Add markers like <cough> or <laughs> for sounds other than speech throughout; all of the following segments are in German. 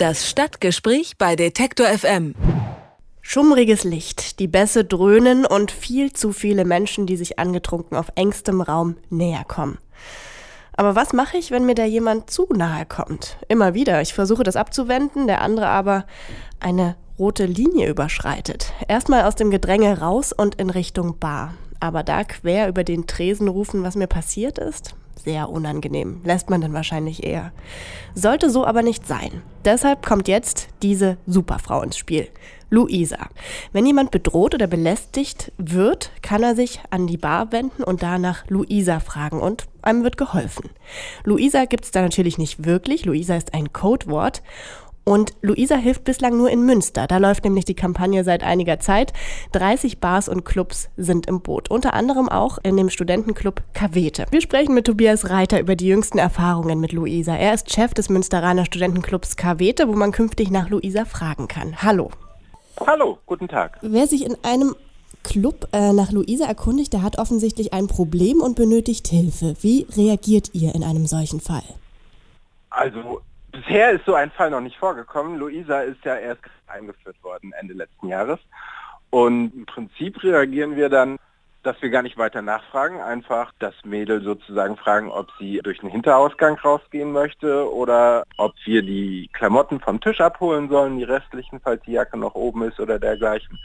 Das Stadtgespräch bei Detektor FM. Schummriges Licht, die Bässe dröhnen und viel zu viele Menschen, die sich angetrunken auf engstem Raum näher kommen. Aber was mache ich, wenn mir da jemand zu nahe kommt? Immer wieder. Ich versuche das abzuwenden, der andere aber eine rote Linie überschreitet. Erstmal aus dem Gedränge raus und in Richtung Bar. Aber da quer über den Tresen rufen, was mir passiert ist? Sehr unangenehm. Lässt man dann wahrscheinlich eher. Sollte so aber nicht sein. Deshalb kommt jetzt diese Superfrau ins Spiel. Luisa. Wenn jemand bedroht oder belästigt wird, kann er sich an die Bar wenden und danach Luisa fragen und einem wird geholfen. Luisa gibt es da natürlich nicht wirklich. Luisa ist ein Codewort und Luisa hilft bislang nur in Münster. Da läuft nämlich die Kampagne seit einiger Zeit. 30 Bars und Clubs sind im Boot. Unter anderem auch in dem Studentenclub Kavete. Wir sprechen mit Tobias Reiter über die jüngsten Erfahrungen mit Luisa. Er ist Chef des Münsteraner Studentenclubs Kavete, wo man künftig nach Luisa fragen kann. Hallo. Hallo, guten Tag. Wer sich in einem Club äh, nach Luisa erkundigt, der hat offensichtlich ein Problem und benötigt Hilfe. Wie reagiert ihr in einem solchen Fall? Also bisher ist so ein Fall noch nicht vorgekommen. Luisa ist ja erst eingeführt worden Ende letzten Jahres. Und im Prinzip reagieren wir dann dass wir gar nicht weiter nachfragen, einfach das Mädel sozusagen fragen, ob sie durch den Hinterausgang rausgehen möchte oder ob wir die Klamotten vom Tisch abholen sollen, die restlichen, falls die Jacke noch oben ist oder dergleichen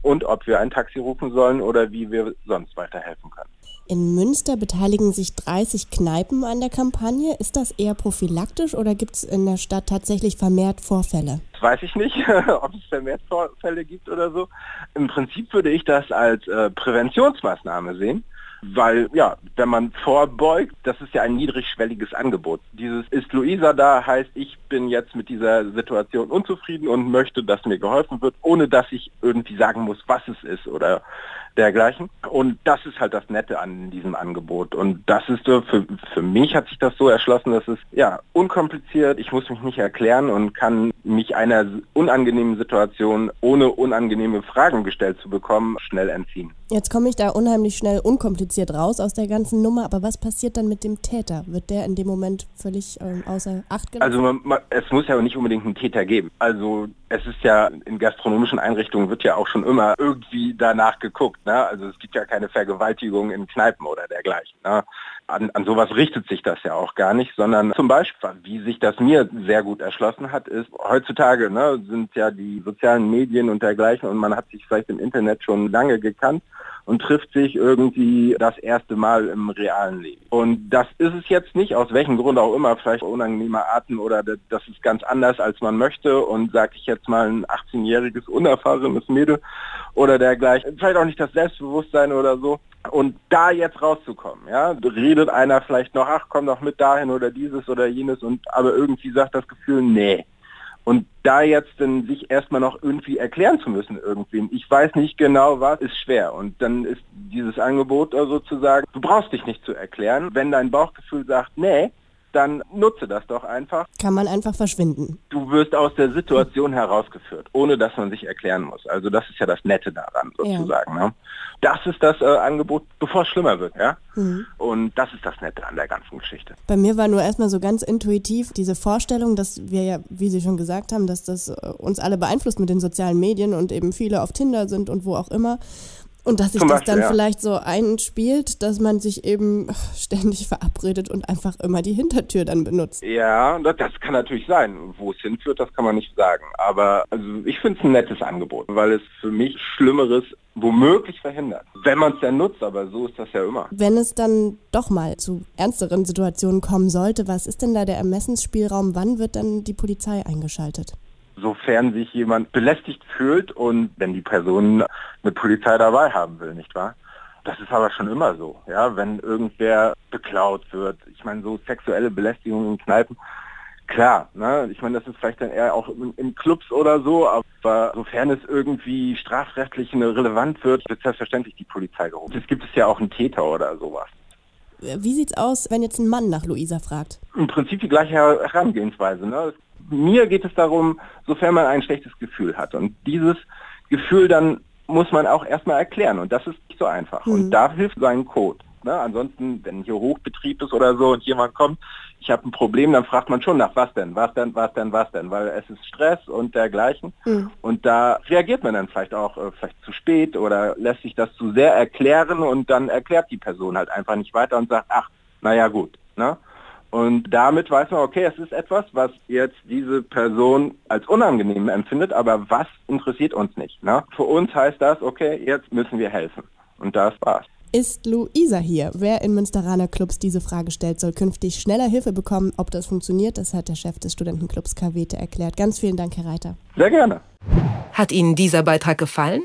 und ob wir ein Taxi rufen sollen oder wie wir sonst weiterhelfen können. In Münster beteiligen sich 30 Kneipen an der Kampagne. Ist das eher prophylaktisch oder gibt es in der Stadt tatsächlich vermehrt Vorfälle? Das weiß ich nicht, <laughs> ob es vermehrt Vorfälle gibt oder so. Im Prinzip würde ich das als äh, Präventionsmaßnahme sehen. Weil, ja, wenn man vorbeugt, das ist ja ein niedrigschwelliges Angebot. Dieses ist Luisa da, heißt, ich bin jetzt mit dieser Situation unzufrieden und möchte, dass mir geholfen wird, ohne dass ich irgendwie sagen muss, was es ist oder dergleichen. Und das ist halt das Nette an diesem Angebot. Und das ist für, für mich hat sich das so erschlossen, dass es ja unkompliziert, ich muss mich nicht erklären und kann mich einer unangenehmen Situation ohne unangenehme Fragen gestellt zu bekommen, schnell entziehen. Jetzt komme ich da unheimlich schnell unkompliziert raus aus der ganzen Nummer, aber was passiert dann mit dem Täter? Wird der in dem Moment völlig ähm, außer Acht gelassen? Also man, man, es muss ja nicht unbedingt einen Täter geben. Also es ist ja in gastronomischen Einrichtungen wird ja auch schon immer irgendwie danach geguckt. Ne? Also es gibt ja keine Vergewaltigung in Kneipen oder dergleichen. Ne? An, an sowas richtet sich das ja auch gar nicht, sondern zum Beispiel, wie sich das mir sehr gut erschlossen hat, ist, heutzutage ne, sind ja die sozialen Medien und dergleichen und man hat sich vielleicht im Internet schon lange gekannt und trifft sich irgendwie das erste Mal im realen Leben. Und das ist es jetzt nicht, aus welchem Grund auch immer, vielleicht unangenehmer Arten oder das ist ganz anders, als man möchte und sage ich jetzt mal ein 18-jähriges, unerfahrenes Mädel oder dergleichen, vielleicht auch nicht das Selbstbewusstsein oder so. Und da jetzt rauszukommen, ja, redet einer vielleicht noch, ach komm doch mit dahin oder dieses oder jenes und aber irgendwie sagt das Gefühl, nee, und da jetzt dann sich erstmal noch irgendwie erklären zu müssen irgendwem, ich weiß nicht genau was, ist schwer. Und dann ist dieses Angebot sozusagen, du brauchst dich nicht zu erklären. Wenn dein Bauchgefühl sagt, nee, dann nutze das doch einfach. Kann man einfach verschwinden. Du wirst aus der Situation herausgeführt, ohne dass man sich erklären muss. Also das ist ja das Nette daran sozusagen. Ja. Ne? Das ist das äh, Angebot, bevor es schlimmer wird. ja. Mhm. Und das ist das Nette an der ganzen Geschichte. Bei mir war nur erstmal so ganz intuitiv diese Vorstellung, dass wir ja, wie Sie schon gesagt haben, dass das äh, uns alle beeinflusst mit den sozialen Medien und eben viele auf Tinder sind und wo auch immer. Und dass sich das Beispiel, dann ja. vielleicht so einspielt, dass man sich eben ständig verabredet und einfach immer die Hintertür dann benutzt. Ja, das, kann natürlich sein. Wo es hinführt, das kann man nicht sagen. Aber also ich finde es ein nettes Angebot, weil es für mich Schlimmeres womöglich verhindert. Wenn man es denn nutzt, aber so ist das ja immer. Wenn es dann doch mal zu ernsteren Situationen kommen sollte, was ist denn da der Ermessensspielraum? Wann wird dann die Polizei eingeschaltet? Sofern sich jemand belästigt fühlt und wenn die Person eine Polizei dabei haben will, nicht wahr? Das ist aber schon immer so, ja, wenn irgendwer beklaut wird. Ich meine, so sexuelle Belästigung in Kneipen, klar, ne? ich meine, das ist vielleicht dann eher auch in, in, Clubs oder so, aber sofern es irgendwie strafrechtlich relevant wird, wird selbstverständlich die Polizei gerufen. Es gibt es ja auch einen Täter oder sowas. Wie sieht's aus, wenn jetzt ein Mann nach Luisa fragt? Im Prinzip die gleiche Herangehensweise. Ne? Mir geht es darum, sofern man ein schlechtes Gefühl hat. Und dieses Gefühl dann muss man auch erstmal erklären. Und das ist nicht so einfach. Mhm. Und da hilft sein Code. Ne? Ansonsten, wenn hier Hochbetrieb ist oder so und jemand kommt, ich habe ein Problem, dann fragt man schon nach was denn, was denn, was denn, was denn, weil es ist Stress und dergleichen. Mhm. Und da reagiert man dann vielleicht auch äh, vielleicht zu spät oder lässt sich das zu sehr erklären und dann erklärt die Person halt einfach nicht weiter und sagt, ach, naja gut. Ne? Und damit weiß man, okay, es ist etwas, was jetzt diese Person als unangenehm empfindet, aber was interessiert uns nicht. Ne? Für uns heißt das, okay, jetzt müssen wir helfen. Und das war's. Ist Luisa hier? Wer in Münsteraner Clubs diese Frage stellt, soll künftig schneller Hilfe bekommen. Ob das funktioniert, das hat der Chef des Studentenclubs KWT erklärt. Ganz vielen Dank, Herr Reiter. Sehr gerne. Hat Ihnen dieser Beitrag gefallen?